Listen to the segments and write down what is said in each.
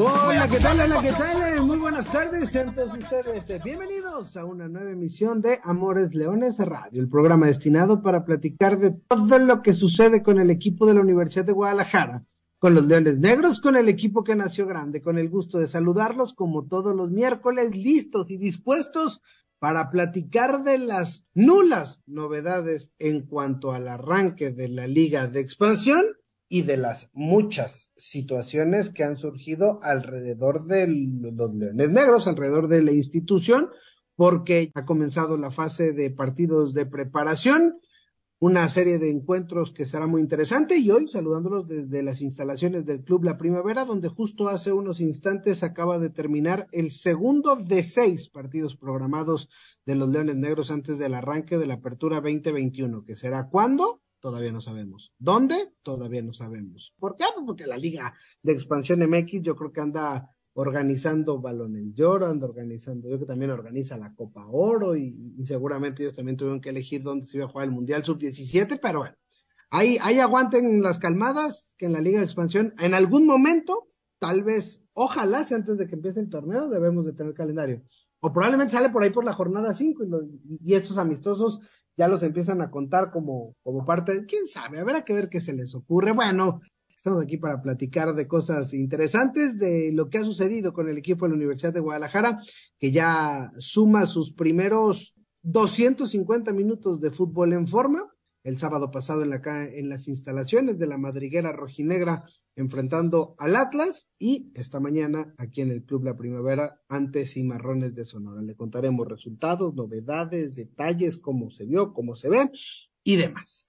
Hola, ¿qué tal? Hola, ¿qué tal? Muy buenas tardes, sean todos ustedes bienvenidos a una nueva emisión de Amores Leones Radio, el programa destinado para platicar de todo lo que sucede con el equipo de la Universidad de Guadalajara, con los Leones Negros, con el equipo que nació grande, con el gusto de saludarlos como todos los miércoles, listos y dispuestos para platicar de las nulas novedades en cuanto al arranque de la Liga de Expansión y de las muchas situaciones que han surgido alrededor de los Leones Negros, alrededor de la institución, porque ha comenzado la fase de partidos de preparación, una serie de encuentros que será muy interesante y hoy saludándolos desde las instalaciones del Club La Primavera, donde justo hace unos instantes acaba de terminar el segundo de seis partidos programados de los Leones Negros antes del arranque de la Apertura 2021, que será cuándo? Todavía no sabemos. ¿Dónde? Todavía no sabemos. ¿Por qué? Pues porque la Liga de Expansión MX yo creo que anda organizando balones de oro, anda organizando, yo que también organiza la Copa Oro y, seguramente ellos también tuvieron que elegir dónde se iba a jugar el Mundial Sub-17, pero bueno, ahí, ahí aguanten las calmadas que en la Liga de Expansión en algún momento, tal vez, ojalá sea antes de que empiece el torneo, debemos de tener calendario. O probablemente sale por ahí por la jornada 5 y, y estos amistosos ya los empiezan a contar como, como parte, quién sabe, habrá que ver qué se les ocurre. Bueno, estamos aquí para platicar de cosas interesantes, de lo que ha sucedido con el equipo de la Universidad de Guadalajara, que ya suma sus primeros 250 minutos de fútbol en forma. El sábado pasado en, la, en las instalaciones de la madriguera rojinegra enfrentando al Atlas y esta mañana aquí en el Club La Primavera ante Cimarrones de Sonora. Le contaremos resultados, novedades, detalles, cómo se vio, cómo se ve y demás.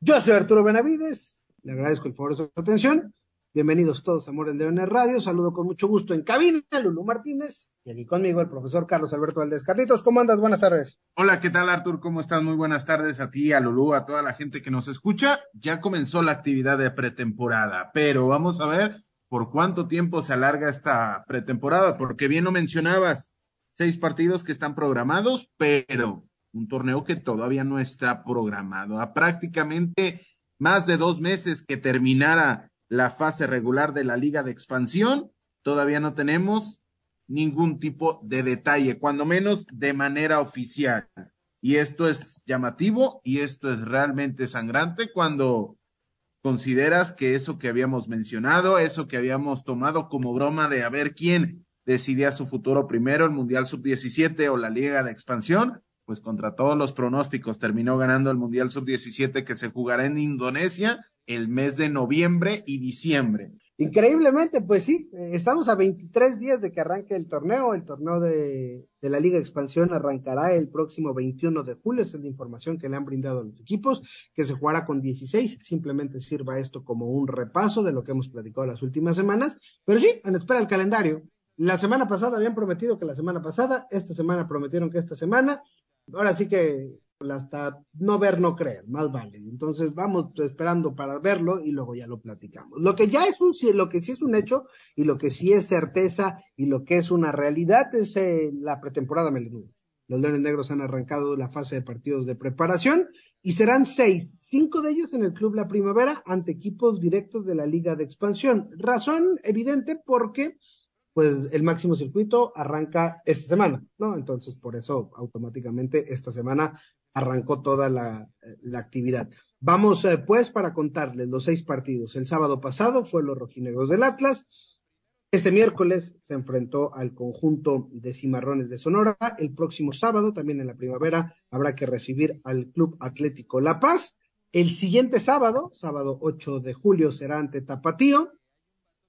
Yo soy Arturo Benavides, le agradezco el favor de su atención Bienvenidos todos a Leones Radio. Saludo con mucho gusto en cabina a Lulú Martínez y aquí conmigo el profesor Carlos Alberto Valdés. Carlitos, ¿cómo andas? Buenas tardes. Hola, ¿qué tal Artur? ¿Cómo estás? Muy buenas tardes a ti, a Lulú, a toda la gente que nos escucha. Ya comenzó la actividad de pretemporada, pero vamos a ver por cuánto tiempo se alarga esta pretemporada, porque bien lo mencionabas, seis partidos que están programados, pero un torneo que todavía no está programado. A prácticamente más de dos meses que terminara la fase regular de la liga de expansión. Todavía no tenemos ningún tipo de detalle, cuando menos de manera oficial. Y esto es llamativo y esto es realmente sangrante cuando consideras que eso que habíamos mencionado, eso que habíamos tomado como broma de a ver quién decidía su futuro primero, el Mundial Sub-17 o la Liga de Expansión, pues contra todos los pronósticos terminó ganando el Mundial Sub-17 que se jugará en Indonesia el mes de noviembre y diciembre. Increíblemente, pues sí, eh, estamos a 23 días de que arranque el torneo. El torneo de, de, la Liga Expansión arrancará el próximo 21 de julio. Esa es la información que le han brindado a los equipos, que se jugará con 16. Simplemente sirva esto como un repaso de lo que hemos platicado las últimas semanas. Pero sí, en espera el calendario. La semana pasada habían prometido que la semana pasada, esta semana prometieron que esta semana. Ahora sí que hasta no ver, no creer, más vale. Entonces vamos esperando para verlo y luego ya lo platicamos. Lo que ya es un, lo que sí es un hecho y lo que sí es certeza y lo que es una realidad es eh, la pretemporada melenuda. Los Leones Negros han arrancado la fase de partidos de preparación y serán seis, cinco de ellos en el Club La Primavera ante equipos directos de la Liga de Expansión. Razón evidente porque pues el máximo circuito arranca esta semana, ¿no? Entonces, por eso automáticamente esta semana arrancó toda la, actividad. Vamos, eh, pues, para contarles los seis partidos. El sábado pasado fue los rojinegros del Atlas. Este miércoles se enfrentó al conjunto de Cimarrones de Sonora. El próximo sábado, también en la primavera, habrá que recibir al Club Atlético La Paz. El siguiente sábado, sábado 8 de julio, será ante Tapatío.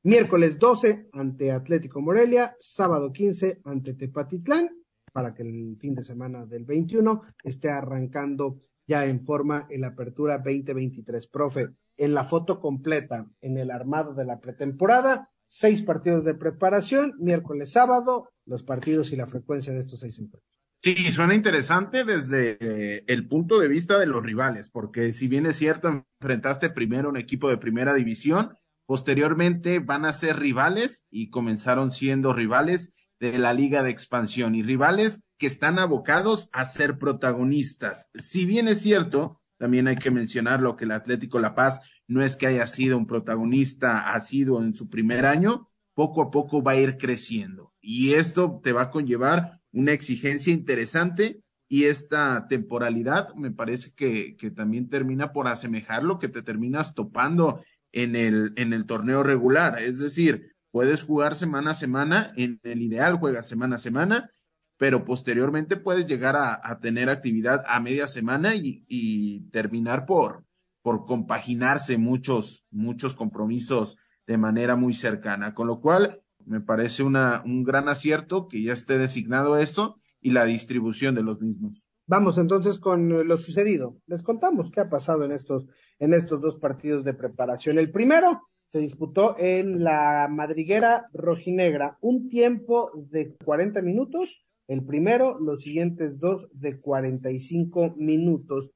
Miércoles 12 ante Atlético Morelia, sábado 15 ante Tepatitlán, para que el fin de semana del 21 esté arrancando ya en forma en la apertura 2023. Profe, en la foto completa, en el armado de la pretemporada, seis partidos de preparación, miércoles, sábado, los partidos y la frecuencia de estos seis encuentros. Sí, suena interesante desde eh, el punto de vista de los rivales, porque si bien es cierto, enfrentaste primero un equipo de primera división, posteriormente van a ser rivales y comenzaron siendo rivales de la liga de expansión y rivales que están abocados a ser protagonistas. Si bien es cierto, también hay que mencionar lo que el Atlético La Paz no es que haya sido un protagonista, ha sido en su primer año, poco a poco va a ir creciendo. Y esto te va a conllevar una exigencia interesante y esta temporalidad me parece que, que también termina por asemejar lo que te terminas topando en el, en el torneo regular. Es decir, puedes jugar semana a semana, en el ideal juegas semana a semana, pero posteriormente puedes llegar a, tener actividad a media semana y, y, terminar por, por compaginarse muchos, muchos compromisos de manera muy cercana. Con lo cual, me parece una, un gran acierto que ya esté designado eso y la distribución de los mismos. Vamos entonces con lo sucedido. Les contamos qué ha pasado en estos, en estos dos partidos de preparación. El primero se disputó en la madriguera rojinegra, un tiempo de 40 minutos. El primero, los siguientes dos de 45 minutos.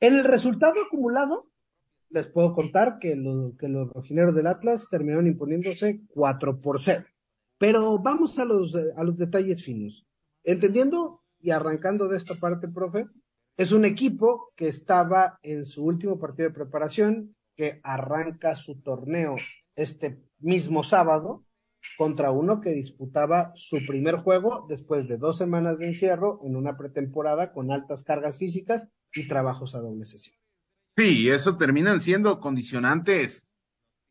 En el resultado acumulado, les puedo contar que, lo, que los rojineros del Atlas terminaron imponiéndose 4 por 0. Pero vamos a los, a los detalles finos. Entendiendo y arrancando de esta parte, profe, es un equipo que estaba en su último partido de preparación, que arranca su torneo este mismo sábado contra uno que disputaba su primer juego después de dos semanas de encierro en una pretemporada con altas cargas físicas y trabajos a doble sesión. Sí, eso terminan siendo condicionantes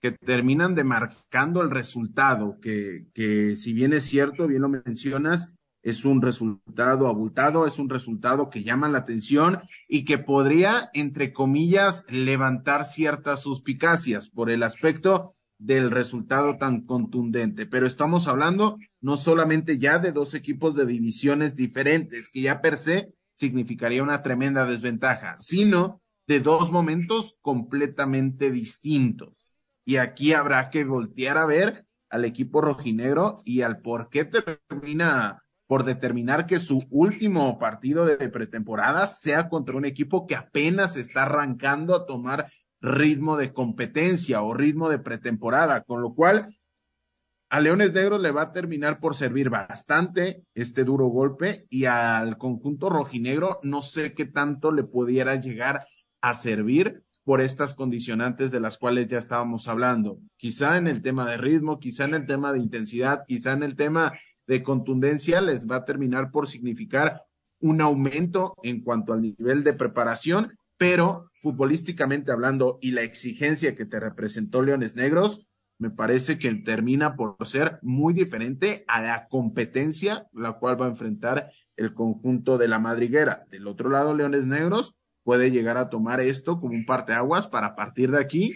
que terminan demarcando el resultado, que, que si bien es cierto, bien lo mencionas, es un resultado abultado, es un resultado que llama la atención y que podría, entre comillas, levantar ciertas suspicacias por el aspecto del resultado tan contundente. Pero estamos hablando no solamente ya de dos equipos de divisiones diferentes, que ya per se significaría una tremenda desventaja, sino de dos momentos completamente distintos. Y aquí habrá que voltear a ver al equipo rojinegro y al por qué termina por determinar que su último partido de pretemporada sea contra un equipo que apenas está arrancando a tomar ritmo de competencia o ritmo de pretemporada, con lo cual a Leones Negros le va a terminar por servir bastante este duro golpe y al conjunto rojinegro no sé qué tanto le pudiera llegar a servir por estas condicionantes de las cuales ya estábamos hablando. Quizá en el tema de ritmo, quizá en el tema de intensidad, quizá en el tema de contundencia les va a terminar por significar un aumento en cuanto al nivel de preparación, pero futbolísticamente hablando y la exigencia que te representó Leones Negros, me parece que termina por ser muy diferente a la competencia la cual va a enfrentar el conjunto de la madriguera. Del otro lado, Leones Negros puede llegar a tomar esto como un parteaguas para a partir de aquí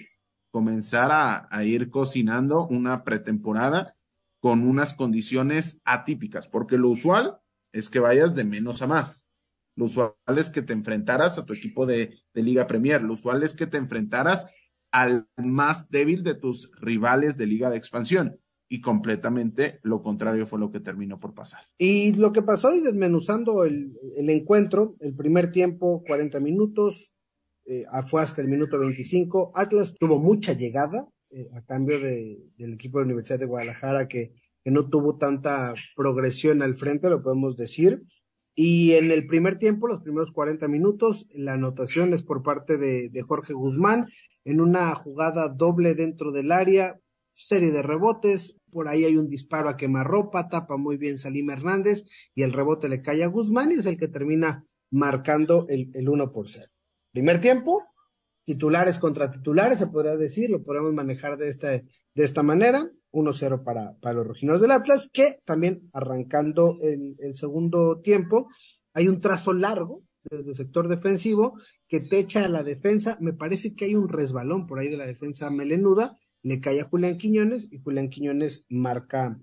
comenzar a, a ir cocinando una pretemporada con unas condiciones atípicas, porque lo usual es que vayas de menos a más. Lo usual es que te enfrentaras a tu equipo de, Liga Premier. Lo usual es que te enfrentaras al más débil de tus rivales de Liga de Expansión. Y completamente lo contrario fue lo que terminó por pasar. Y lo que pasó y desmenuzando el, encuentro, el primer tiempo, 40 minutos, eh, hasta el minuto 25. Atlas tuvo mucha llegada, eh, a cambio de, del equipo de la Universidad de Guadalajara que, que, no tuvo tanta progresión al frente, lo podemos decir. Y en el primer tiempo, los primeros 40 minutos, la anotación es por parte de, Jorge Guzmán en una jugada doble dentro del área, serie de rebotes, por ahí hay un disparo a quemarropa, tapa muy bien Salim Hernández y el rebote le cae a Guzmán y es el que termina marcando el, el 1 por 0. Primer tiempo, titulares contra titulares, se podría decir, lo podemos manejar de esta, de esta manera, 1-0 para, para los rojinos del Atlas, que también arrancando el, el segundo tiempo, hay un trazo largo desde el sector defensivo que te echa a la defensa, me parece que hay un resbalón por ahí de la defensa melenuda, le cae a Julián Quiñones y Julián Quiñones marca,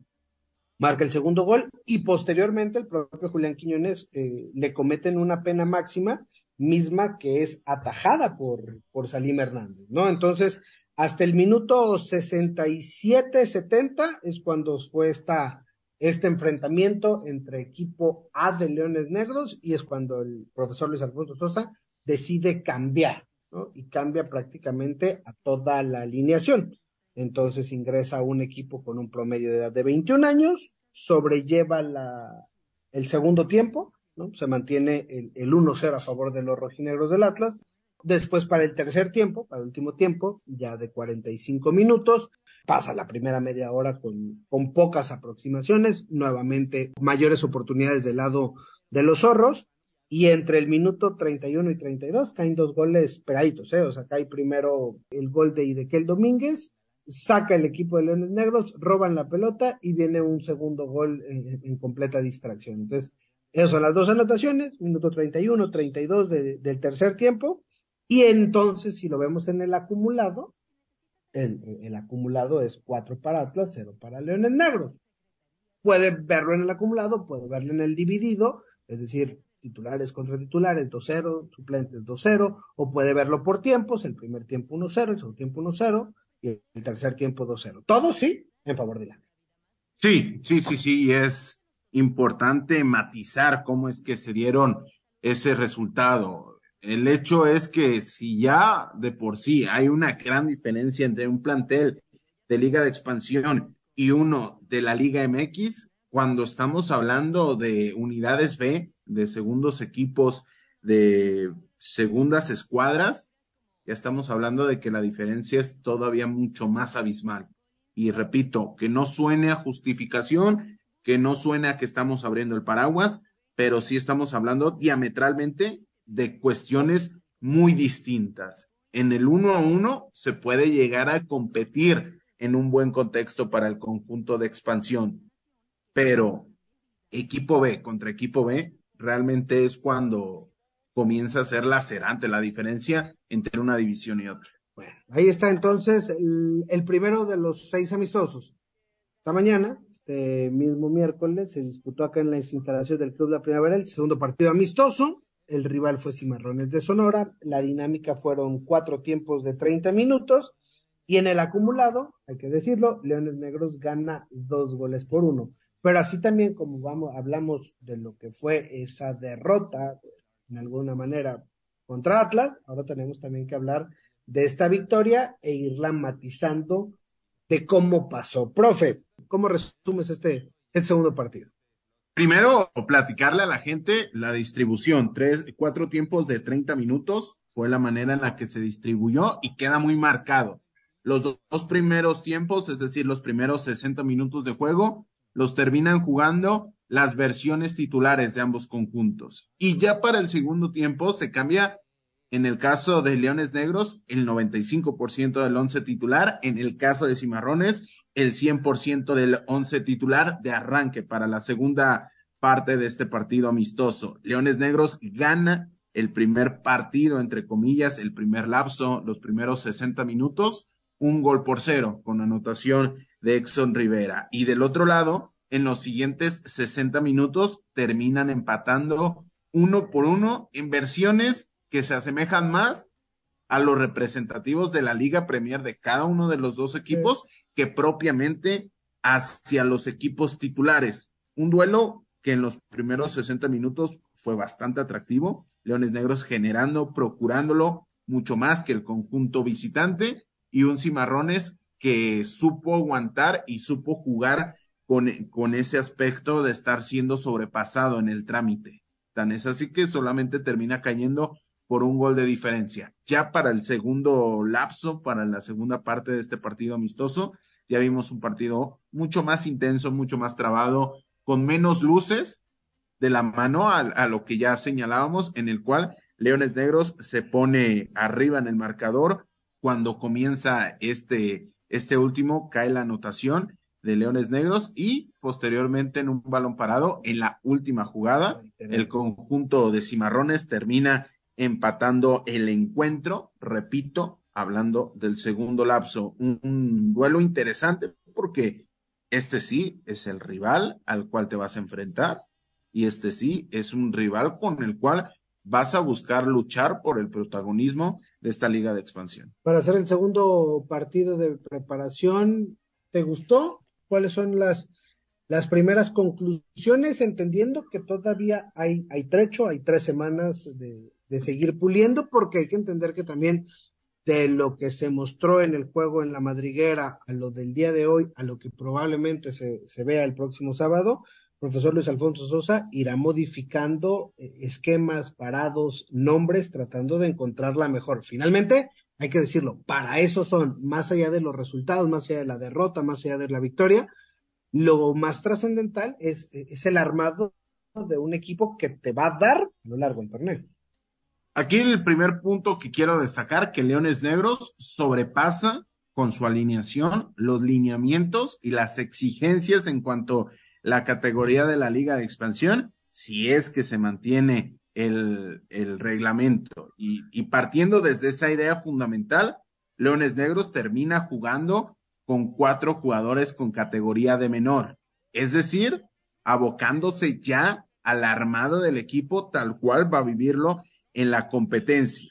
marca el segundo gol. Y posteriormente el propio Julián Quiñones eh, le cometen una pena máxima misma que es atajada por, por Salim Hernández, ¿no? Entonces, hasta el minuto 67, 70 es cuando fue esta, este enfrentamiento entre equipo A de Leones Negros y es cuando el profesor Luis Alfonso Sosa decide cambiar, ¿no? Y cambia prácticamente a toda la alineación. Entonces ingresa un equipo con un promedio de edad de 21 años, sobrelleva la, el segundo tiempo, Se mantiene el, el 1-0 a favor de los rojinegros del Atlas. Después para el tercer tiempo, para el último tiempo, ya de 45 minutos, pasa la primera media hora con, con pocas aproximaciones, nuevamente mayores oportunidades del lado de los zorros, y entre el minuto 31 y 32 caen dos goles pegaditos, ¿eh? o sea, cae primero el gol de Idequel Domínguez, saca el equipo de Leones Negros, roban la pelota y viene un segundo gol en, en completa distracción. Entonces, esas son las dos anotaciones, minuto 31, 32 de, del tercer tiempo, y entonces si lo vemos en el acumulado, el, el, acumulado es 4 para Atlas, 0 para Leones Negros. Puede verlo en el acumulado, puede verlo en el dividido, es decir, titulares contra titulares 2-0, suplentes 2-0, o puede verlo por tiempos, el primer tiempo 1-0, el segundo tiempo 1-0 y el tercer tiempo 2-0. Todo sí en favor de Atlas. Sí, sí, sí, sí, y es importante matizar cómo es que se dieron ese resultado el hecho es que si ya de por sí hay una gran diferencia entre un plantel de Liga de Expansión y uno de la Liga MX, cuando estamos hablando de unidades B, de segundos equipos, de segundas escuadras, ya estamos hablando de que la diferencia es todavía mucho más abismal. Y repito, que no suene a justificación, que no suene a que estamos abriendo el paraguas, pero sí estamos hablando diametralmente de cuestiones muy distintas. En el uno a uno se puede llegar a competir en un buen contexto para el conjunto de expansión, pero equipo B contra equipo B realmente es cuando comienza a ser lacerante la diferencia entre una división y otra. Bueno, ahí está entonces el, el primero de los seis amistosos. Esta mañana, este mismo miércoles, se disputó acá en las instalaciones del Club la Primavera el segundo partido amistoso el rival fue Cimarrones de Sonora, la dinámica fueron cuatro tiempos de 30 minutos y en el acumulado, hay que decirlo, Leones Negros gana dos goles por uno. Pero así también como vamos, hablamos de lo que fue esa derrota, en alguna manera, contra Atlas, ahora tenemos también que hablar de esta victoria e irla matizando de cómo pasó. Profe, ¿cómo resumes este, este segundo partido? Primero, platicarle a la gente la distribución. Tres, cuatro tiempos de 30 minutos fue la manera en la que se distribuyó y queda muy marcado. Los dos primeros tiempos, es decir, los primeros 60 minutos de juego, los terminan jugando las versiones titulares de ambos conjuntos. Y ya para el segundo tiempo se cambia, en el caso de Leones Negros, el 95% del once titular, en el caso de Cimarrones, el 100% del once titular de arranque para la segunda parte de este partido amistoso. Leones Negros gana el primer partido, entre comillas, el primer lapso, los primeros 60 minutos, un gol por cero con anotación de Exxon Rivera. Y del otro lado, en los siguientes 60 minutos, terminan empatando uno por uno en versiones que se asemejan más a los representativos de la Liga Premier de cada uno de los dos equipos que propiamente hacia los equipos titulares. Un duelo que en los primeros 60 minutos fue bastante atractivo. Leones Negros generando, procurándolo mucho más que el conjunto visitante y un Cimarrones que supo aguantar y supo jugar con, con ese aspecto de estar siendo sobrepasado en el trámite. Tan es así que solamente termina cayendo por un gol de diferencia. Ya para el segundo lapso, para la segunda parte de este partido amistoso, ya vimos un partido mucho más intenso, mucho más trabado, con menos luces de la mano a, a lo que ya señalábamos, en el cual Leones Negros se pone arriba en el marcador. Cuando comienza este, este último, cae la anotación de Leones Negros y posteriormente en un balón parado, en la última jugada, el conjunto de Cimarrones termina empatando el encuentro, repito, hablando del segundo lapso, un, duelo interesante porque este sí es el rival al cual te vas a enfrentar y este sí es un rival con el cual vas a buscar luchar por el protagonismo de esta liga de expansión. Para hacer el segundo partido de preparación, ¿te gustó? ¿Cuáles son las las primeras conclusiones, entendiendo que todavía hay, hay trecho, hay tres semanas de, de seguir puliendo, porque hay que entender que también de lo que se mostró en el juego en la madriguera a lo del día de hoy, a lo que probablemente se, se vea el próximo sábado, profesor Luis Alfonso Sosa irá modificando eh, esquemas, parados, nombres, tratando de encontrar la mejor. Finalmente, hay que decirlo, para eso son, más allá de los resultados, más allá de la derrota, más allá de la victoria, lo más trascendental es, es el armado de un equipo que te va a dar a lo largo del torneo. Aquí el primer punto que quiero destacar, que Leones Negros sobrepasa con su alineación los lineamientos y las exigencias en cuanto a la categoría de la Liga de Expansión, si es que se mantiene el, reglamento. Y, y partiendo desde esa idea fundamental, Leones Negros termina jugando con cuatro jugadores con categoría de menor, es decir, abocándose ya al armado del equipo tal cual va a vivirlo en la competencia.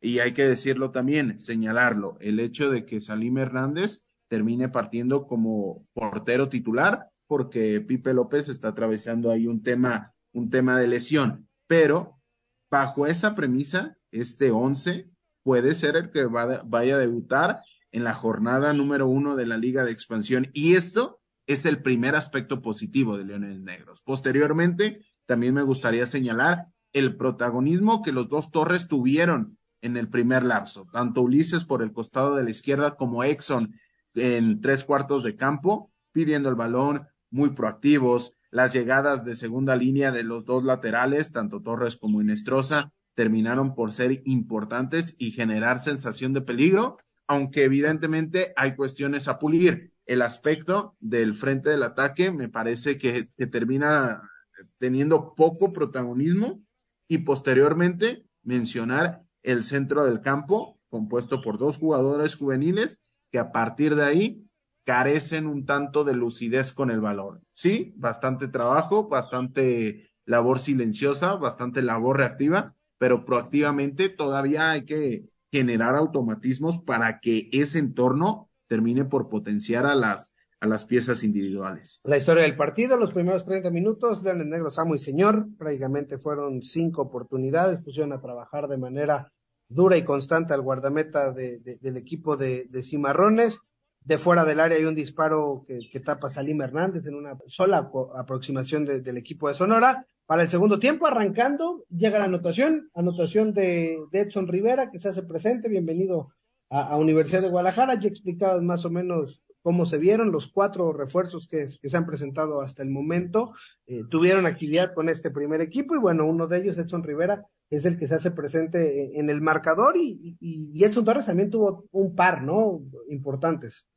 Y hay que decirlo también, señalarlo, el hecho de que Salim Hernández termine partiendo como portero titular, porque Pipe López está atravesando ahí un tema, un tema de lesión. Pero bajo esa premisa, este once puede ser el que vaya a debutar en la jornada número uno de la Liga de Expansión. Y esto es el primer aspecto positivo de Leones Negros. Posteriormente, también me gustaría señalar el protagonismo que los dos Torres tuvieron en el primer lapso, tanto Ulises por el costado de la izquierda como Exxon en tres cuartos de campo, pidiendo el balón, muy proactivos, las llegadas de segunda línea de los dos laterales, tanto Torres como Inestrosa, terminaron por ser importantes y generar sensación de peligro, aunque evidentemente hay cuestiones a pulir. El aspecto del frente del ataque me parece que, que termina teniendo poco protagonismo y posteriormente mencionar el centro del campo, compuesto por dos jugadores juveniles que a partir de ahí carecen un tanto de lucidez con el valor. Sí, bastante trabajo, bastante labor silenciosa, bastante labor reactiva, pero proactivamente todavía hay que generar automatismos para que ese entorno termine por potenciar a las a las piezas individuales. La historia del partido, los primeros 30 minutos, Leones Negros, amo y señor, prácticamente fueron cinco oportunidades, pusieron a trabajar de manera dura y constante al guardameta de, del equipo de, Cimarrones. De fuera del área hay un disparo que, que tapa Salim Hernández en una sola aproximación del equipo de Sonora. Para el segundo tiempo, arrancando, llega la anotación, anotación de, Edson Rivera, que se hace presente, bienvenido a, a Universidad de Guadalajara, ya explicabas más o menos cómo se vieron los cuatro refuerzos que, se han presentado hasta el momento. Eh, tuvieron actividad con este primer equipo y bueno, uno de ellos, Edson Rivera, es el que se hace presente en el marcador y, Edson Torres también tuvo un par, ¿no? Importantes.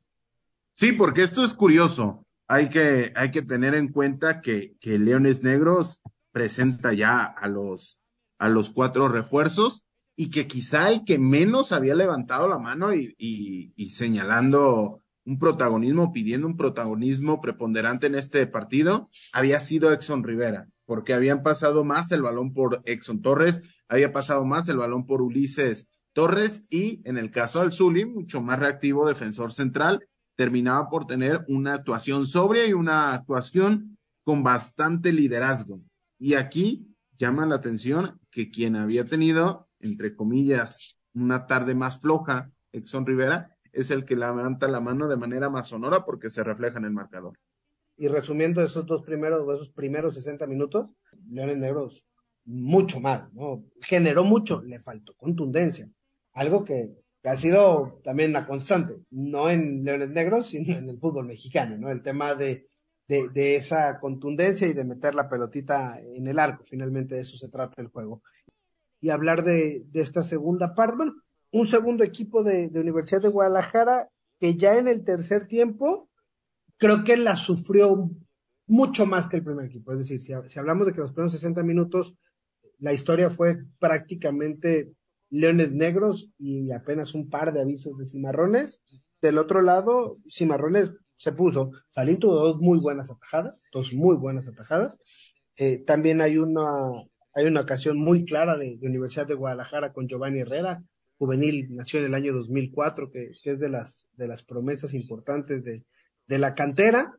Sí, porque esto es curioso. Hay que, hay que tener en cuenta que, Leones Negros presenta ya a los, a los cuatro refuerzos y que quizá el que menos había levantado la mano y señalando un protagonismo, pidiendo un protagonismo preponderante en este partido, había sido Exxon Rivera, porque habían pasado más el balón por Exxon Torres, había pasado más el balón por Ulises Torres y en el caso del Zuli, mucho más reactivo defensor central, terminaba por tener una actuación sobria y una actuación con bastante liderazgo. Y aquí llama la atención que quien había tenido, entre comillas, una tarde más floja, Exxon Rivera, es el que levanta la mano de manera más sonora porque se refleja en el marcador. Y resumiendo esos dos primeros, esos primeros 60 minutos, Leones Negros mucho más, ¿no? Generó mucho, le faltó contundencia. Algo que, ha sido también una constante, no en Leones Negros, sino en el fútbol mexicano, ¿no? El tema de, de, esa contundencia y de meter la pelotita en el arco. Finalmente de eso se trata el juego. Y hablar de, de esta segunda parte, bueno, un segundo equipo de, Universidad de Guadalajara que ya en el tercer tiempo creo que la sufrió mucho más que el primer equipo. Es decir, si, si hablamos de que los primeros 60 minutos la historia fue prácticamente leones negros y apenas un par de avisos de cimarrones. Del otro lado, cimarrones se puso. Salín tuvo dos muy buenas atajadas, dos muy buenas atajadas. Eh, también hay una, hay una ocasión muy clara de Universidad de Guadalajara con Giovanni Herrera, juvenil, nació en el año 2004, que, que es de las, de las promesas importantes de, de la cantera.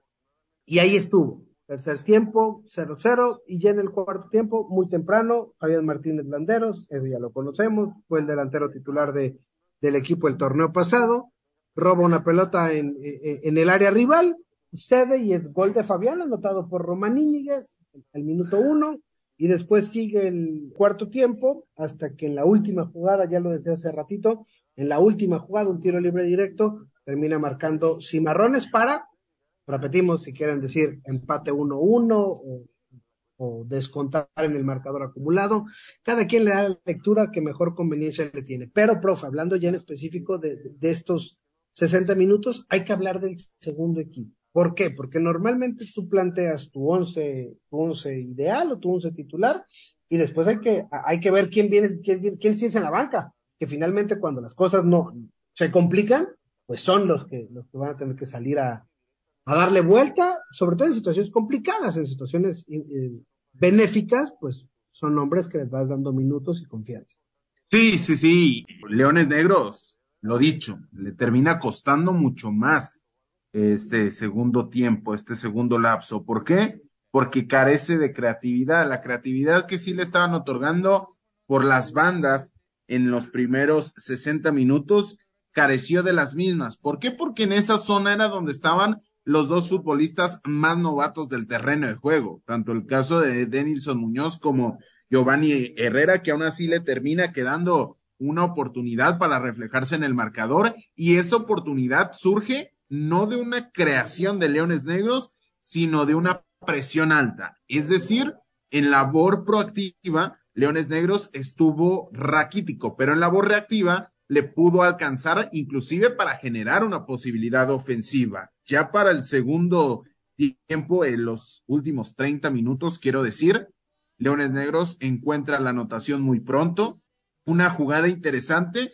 Y ahí estuvo. Tercer tiempo, 0-0, y ya en el cuarto tiempo, muy temprano, Fabián Martínez Landeros, eso ya lo conocemos, fue el delantero titular de, del equipo el torneo pasado, roba una pelota en, en, el área rival, cede y es gol de Fabián, anotado por Román Íñiguez, el minuto uno, y después sigue el cuarto tiempo, hasta que en la última jugada, ya lo decía hace ratito, en la última jugada, un tiro libre directo, termina marcando Cimarrones para, repetimos, si quieren decir empate 1-1 o, o, descontar en el marcador acumulado. Cada quien le da la lectura que mejor conveniencia le tiene. Pero, profe, hablando ya en específico de, de estos 60 minutos, hay que hablar del segundo equipo. ¿Por qué? Porque normalmente tú planteas tu once, tu once ideal o tu once titular y después hay que, hay que ver quién viene, quién, quién en la banca, que finalmente cuando las cosas no se complican, pues son los que, los que van a tener que salir a, a darle vuelta, sobre todo en situaciones complicadas, en situaciones eh, benéficas, pues son hombres que les vas dando minutos y confianza. Sí, sí, sí. Leones Negros, lo dicho, le termina costando mucho más este segundo tiempo, este segundo lapso. ¿Por qué? Porque carece de creatividad. La creatividad que sí le estaban otorgando por las bandas en los primeros 60 minutos careció de las mismas. ¿Por qué? Porque en esa zona era donde estaban los dos futbolistas más novatos del terreno de juego, tanto el caso de Denilson Muñoz como Giovanni Herrera, que aún así le termina quedando una oportunidad para reflejarse en el marcador y esa oportunidad surge no de una creación de leones negros, sino de una presión alta. Es decir, en labor proactiva, Leones Negros estuvo raquítico, pero en labor reactiva le pudo alcanzar inclusive para generar una posibilidad ofensiva. Ya para el segundo tiempo, en los últimos 30 minutos, quiero decir, Leones Negros encuentra la anotación muy pronto, una jugada interesante,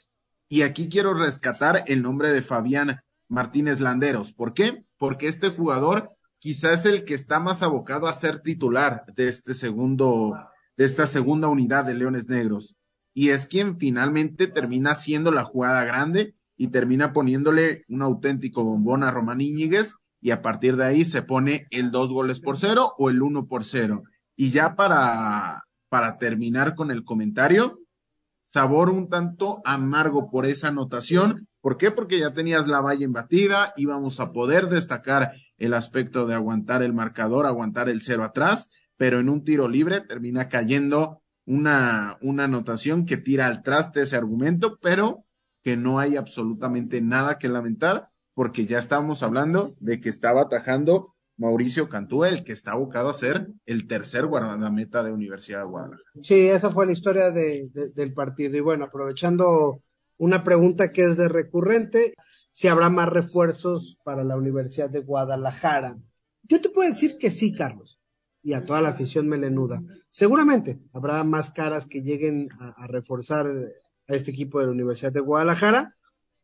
y aquí quiero rescatar el nombre de Fabián Martínez Landeros. ¿Por qué? Porque este jugador quizás es el que está más abocado a ser titular de este segundo, de esta segunda unidad de Leones Negros. Y es quien finalmente termina haciendo la jugada grande y termina poniéndole un auténtico bombón a Román Íñiguez y a partir de ahí se pone el dos goles por cero o el uno por cero. Y ya para, para terminar con el comentario, sabor un tanto amargo por esa anotación, ¿Por qué? Porque ya tenías la valla embatida, íbamos a poder destacar el aspecto de aguantar el marcador, aguantar el cero atrás, pero en un tiro libre termina cayendo una, una anotación que tira al traste ese argumento, pero que no hay absolutamente nada que lamentar, porque ya estábamos hablando de que estaba atajando Mauricio Cantú, el que está abocado a ser el tercer guardameta de Universidad de Guadalajara. Sí, esa fue la historia de, del partido. Y bueno, aprovechando una pregunta que es de recurrente, si habrá más refuerzos para la Universidad de Guadalajara. Yo te puedo decir que sí, Carlos, y a toda la afición melenuda. Seguramente habrá más caras que lleguen a, reforzar a este equipo de la Universidad de Guadalajara,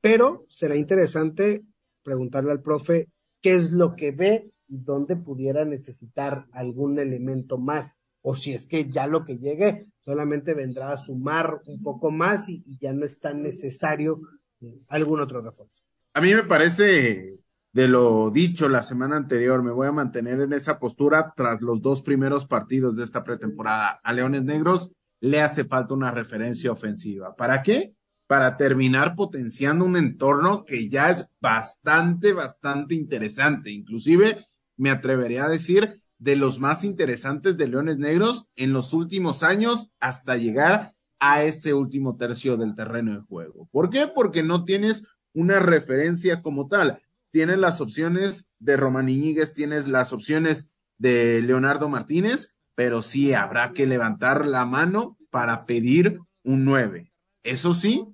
pero será interesante preguntarle al profe qué es lo que ve y dónde pudiera necesitar algún elemento más, o si es que ya lo que llegue solamente vendrá a sumar un poco más y, ya no es tan necesario eh, algún otro refuerzo. A mí me parece de lo dicho la semana anterior, me voy a mantener en esa postura tras los dos primeros partidos de esta pretemporada. A Leones Negros le hace falta una referencia ofensiva. ¿Para qué? Para terminar potenciando un entorno que ya es bastante, bastante interesante. Inclusive me atrevería a decir de los más interesantes de Leones Negros en los últimos años hasta llegar a ese último tercio del terreno de juego. ¿Por qué? Porque no tienes una referencia como tal. Tienes las opciones de Román Iñiguez, tienes las opciones de Leonardo Martínez, pero sí habrá que levantar la mano para pedir un 9. Eso sí,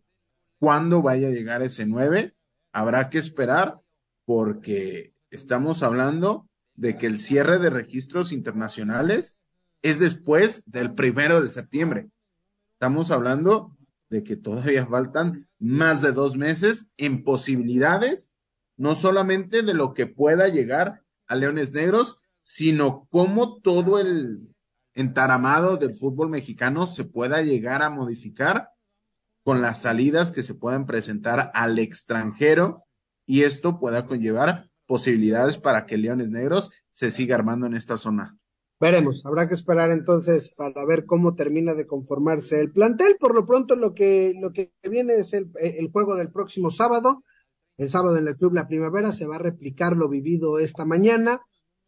cuando vaya a llegar ese 9, habrá que esperar porque estamos hablando de que el cierre de registros internacionales es después del primero de septiembre. Estamos hablando de que todavía faltan más de dos meses en posibilidades, no solamente de lo que pueda llegar a Leones Negros, sino cómo todo el entaramado del fútbol mexicano se pueda llegar a modificar con las salidas que se puedan presentar al extranjero y esto pueda conllevar posibilidades para que Leones Negros se siga armando en esta zona. Veremos, habrá que esperar entonces para ver cómo termina de conformarse el plantel. Por lo pronto, lo que, lo que viene es el, el juego del próximo sábado. El sábado en el Club La Primavera se va a replicar lo vivido esta mañana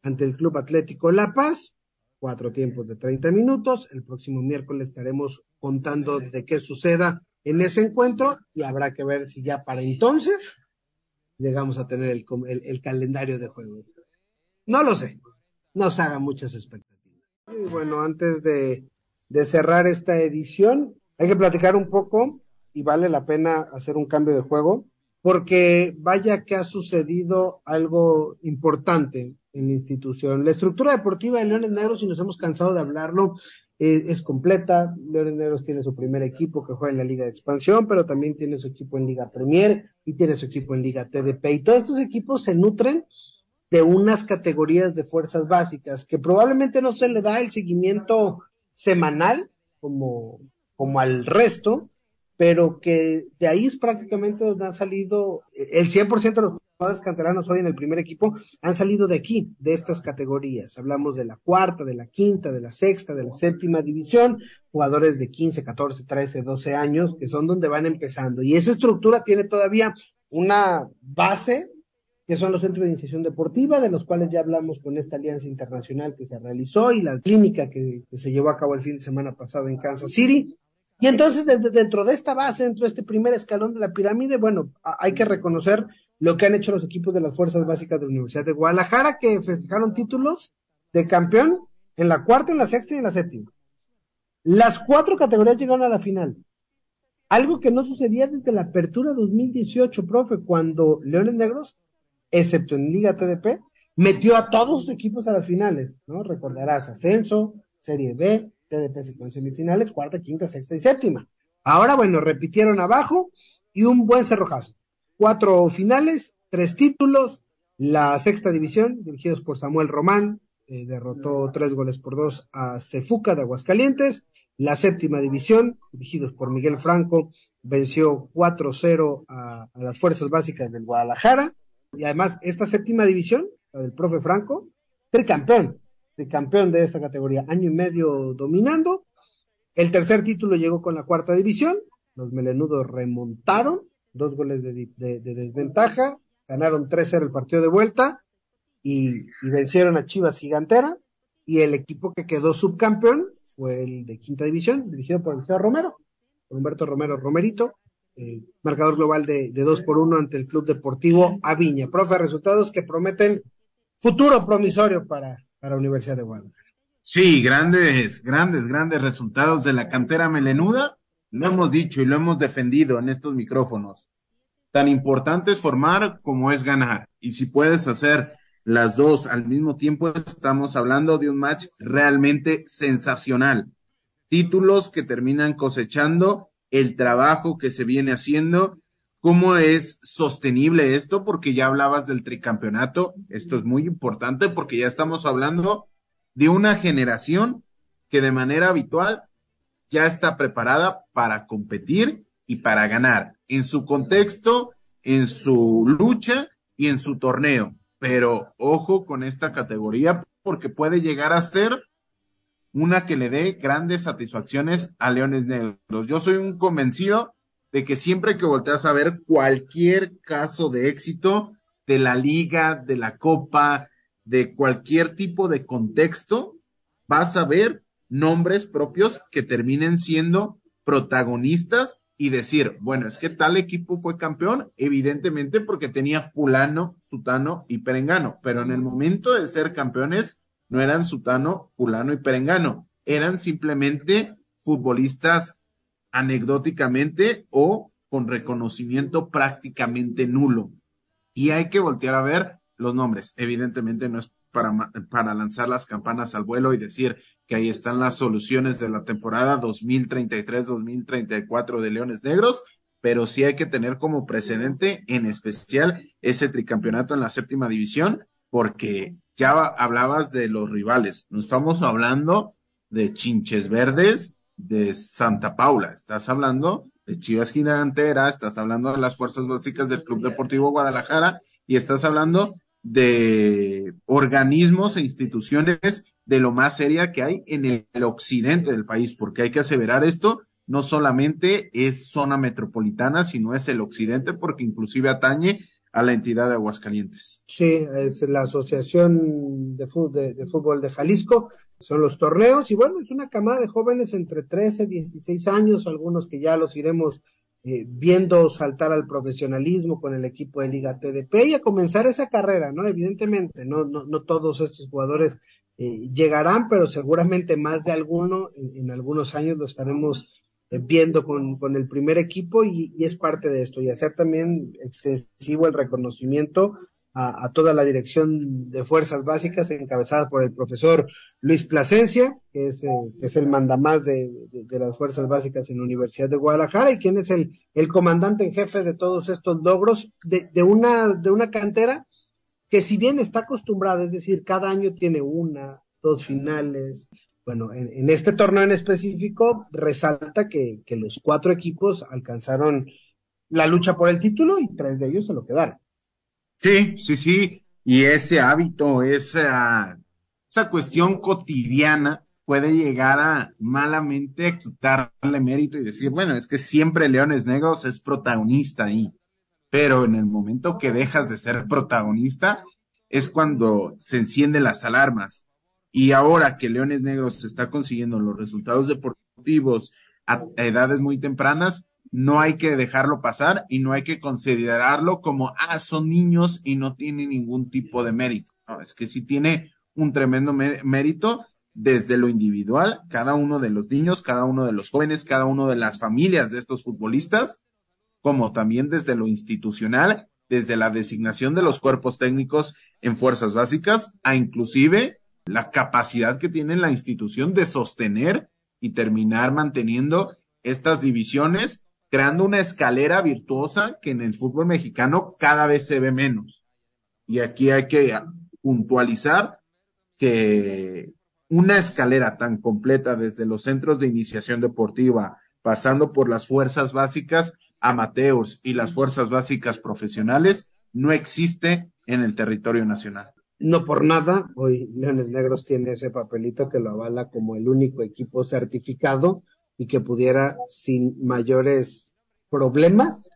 ante el Club Atlético La Paz. Cuatro tiempos de 30 minutos. El próximo miércoles estaremos contando de qué suceda en ese encuentro y habrá que ver si ya para entonces llegamos a tener el, el, el calendario de juego. No lo sé, nos haga muchas expectativas. Y bueno, antes de, de cerrar esta edición, hay que platicar un poco y vale la pena hacer un cambio de juego, porque vaya que ha sucedido algo importante en la institución. La estructura deportiva de Leones Negros, y nos hemos cansado de hablarlo, eh, es completa. Leones Negros tiene su primer equipo que juega en la Liga de Expansión, pero también tiene su equipo en Liga Premier y tiene su equipo en Liga TDP. Y todos estos equipos se nutren de unas categorías de fuerzas básicas que probablemente no se le da el seguimiento semanal como, como al resto, pero que de ahí es prácticamente donde han salido el 100% de los jugadores canteranos hoy en el primer equipo han salido de aquí, de estas categorías. Hablamos de la cuarta, de la quinta, de la sexta, de la séptima división, jugadores de 15, 14, 13, 12 años, que son donde van empezando. Y esa estructura tiene todavía una base que son los centros de iniciación deportiva, de los cuales ya hablamos con esta alianza internacional que se realizó y la clínica que, se llevó a cabo el fin de semana pasado en Kansas City. Y entonces, dentro de esta base, dentro de este primer escalón de la pirámide, bueno, hay que reconocer lo que han hecho los equipos de las fuerzas básicas de la Universidad de Guadalajara, que festejaron títulos de campeón en la cuarta, en la sexta y en la séptima. Las cuatro categorías llegaron a la final. Algo que no sucedía desde la apertura 2018, profe, cuando Leones Negros excepto en Liga TDP, metió a todos sus equipos a las finales, ¿no? Recordarás Ascenso, Serie B, TDP en semifinales, cuarta, quinta, sexta y séptima. Ahora, bueno, repitieron abajo y un buen cerrojazo. Cuatro finales, tres títulos, la sexta división, dirigidos por Samuel Román, eh, derrotó tres goles por dos a Cefuca de Aguascalientes. La séptima división, dirigidos por Miguel Franco, venció 4-0 a, a las fuerzas básicas del Guadalajara. Y además, esta séptima división, la del profe Franco, tricampeón, tricampeón de esta categoría, año y medio dominando. El tercer título llegó con la cuarta división. Los melenudos remontaron, dos goles de, de, de desventaja, ganaron 3-0 el partido de vuelta y, vencieron a Chivas Gigantera. Y el equipo que quedó subcampeón fue el de quinta división, dirigido por el señor Romero, Humberto Romero Romerito, eh, marcador global de, de 2 por 1 ante el Club Deportivo Aviña. Profe, resultados que prometen futuro promisorio para, para Universidad de Guadalajara. Sí, grandes, grandes, grandes resultados de la cantera melenuda. Lo hemos dicho y lo hemos defendido en estos micrófonos. Tan importante es formar como es ganar. Y si puedes hacer las dos al mismo tiempo, estamos hablando de un match realmente sensacional. Títulos que terminan cosechando el trabajo que se viene haciendo, cómo es sostenible esto, porque ya hablabas del tricampeonato, esto es muy importante porque ya estamos hablando de una generación que de manera habitual ya está preparada para competir y para ganar en su contexto, en su lucha y en su torneo. Pero ojo con esta categoría porque puede llegar a ser una que le dé grandes satisfacciones a Leones Negros. Yo soy un convencido de que siempre que volteas a ver cualquier caso de éxito de la liga, de la copa, de cualquier tipo de contexto, vas a ver nombres propios que terminen siendo protagonistas y decir, bueno, es que tal equipo fue campeón, evidentemente porque tenía fulano, sutano y perengano, pero en el momento de ser campeones, no eran Sutano, Fulano y Perengano, eran simplemente futbolistas anecdóticamente o con reconocimiento prácticamente nulo. Y hay que voltear a ver los nombres. Evidentemente no es para, para lanzar las campanas al vuelo y decir que ahí están las soluciones de la temporada 2033-2034 de Leones Negros, pero sí hay que tener como precedente en especial ese tricampeonato en la séptima división, porque ya hablabas de los rivales, no estamos hablando de Chinches Verdes de Santa Paula, estás hablando de Chivas Gigantera, estás hablando de las fuerzas básicas del Club Deportivo Guadalajara y estás hablando de organismos e instituciones de lo más seria que hay en el, occidente del país, porque hay que aseverar esto, no solamente es zona metropolitana, sino es el occidente, porque inclusive atañe a la entidad de Aguascalientes. Sí, es la Asociación de Fútbol de, Jalisco, son los torneos, y bueno, es una camada de jóvenes entre 13 y 16 años, algunos que ya los iremos eh, viendo saltar al profesionalismo con el equipo de Liga TDP y a comenzar esa carrera, ¿no? Evidentemente, no, no, no todos estos jugadores eh, llegarán, pero seguramente más de alguno en, algunos años lo estaremos eh, viendo con, con, el primer equipo y, es parte de esto y hacer también excesivo el reconocimiento a, toda la dirección de fuerzas básicas encabezada por el profesor Luis Plasencia, que es, eh, es el mandamás de, de, las fuerzas básicas en la Universidad de Guadalajara y quien es el, el comandante en jefe de todos estos logros de, de, una, de una cantera que si bien está acostumbrada, es decir, cada año tiene una, dos finales, bueno, en, en este torneo en específico resalta que, que los cuatro equipos alcanzaron la lucha por el título y tres de ellos se lo quedaron. Sí, sí, sí. Y ese hábito, esa, esa cuestión cotidiana puede llegar a malamente quitarle mérito y decir, bueno, es que siempre Leones Negros es protagonista ahí. Pero en el momento que dejas de ser protagonista es cuando se encienden las alarmas. Y ahora que Leones Negros está consiguiendo los resultados deportivos a edades muy tempranas, no hay que dejarlo pasar y no hay que considerarlo como, ah, son niños y no tiene ningún tipo de mérito. No, es que sí tiene un tremendo mérito desde lo individual, cada uno de los niños, cada uno de los jóvenes, cada uno de las familias de estos futbolistas, como también desde lo institucional, desde la designación de los cuerpos técnicos en fuerzas básicas, a inclusive la capacidad que tiene la institución de sostener y terminar manteniendo estas divisiones creando una escalera virtuosa que en el fútbol mexicano cada vez se ve menos. Y aquí hay que puntualizar que una escalera tan completa desde los centros de iniciación deportiva, pasando por las fuerzas básicas amateurs y las fuerzas básicas profesionales, no existe en el territorio nacional. No por nada, hoy Leones Negros tiene ese papelito que lo avala como el único equipo certificado y que pudiera sin mayores problemas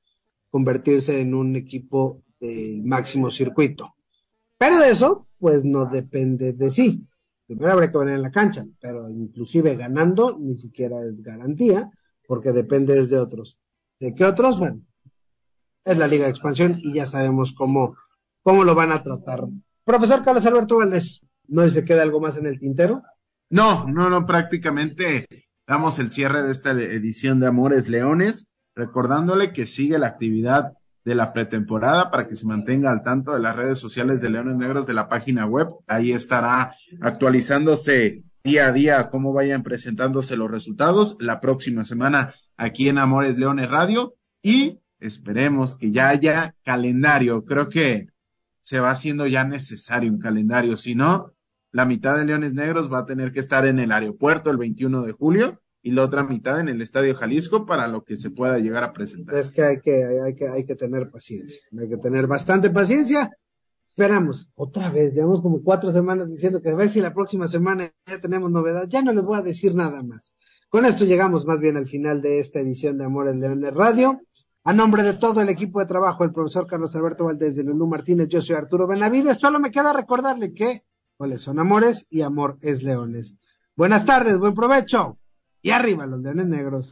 convertirse en un equipo de máximo circuito. Pero de eso, pues no depende de sí. Primero habría que venir en la cancha, pero inclusive ganando ni siquiera es garantía, porque depende de otros. ¿De qué otros? Bueno, es la Liga de Expansión y ya sabemos cómo, cómo lo van a tratar. Profesor Carlos Alberto Valdés, ¿no se queda algo más en el tintero? No, no, no, prácticamente damos el cierre de esta edición de Amores Leones, recordándole que sigue la actividad de la pretemporada para que se mantenga al tanto de las redes sociales de Leones Negros de la página web. Ahí estará actualizándose día a día cómo vayan presentándose los resultados la próxima semana aquí en Amores Leones Radio y esperemos que ya haya calendario. Creo que se va haciendo ya necesario un calendario, si no, la mitad de Leones Negros va a tener que estar en el aeropuerto el 21 de julio y la otra mitad en el Estadio Jalisco para lo que se pueda llegar a presentar. Es que hay que, hay que, hay que tener paciencia, hay que tener bastante paciencia. Esperamos, otra vez, llevamos como cuatro semanas diciendo que a ver si la próxima semana ya tenemos novedad, ya no les voy a decir nada más. Con esto llegamos más bien al final de esta edición de Amores Leones Radio. A nombre de todo el equipo de trabajo, el profesor Carlos Alberto Valdés de Lulú Martínez, yo soy Arturo Benavides, solo me queda recordarle que cuáles son amores y amor es leones. Buenas tardes, buen provecho y arriba los leones negros.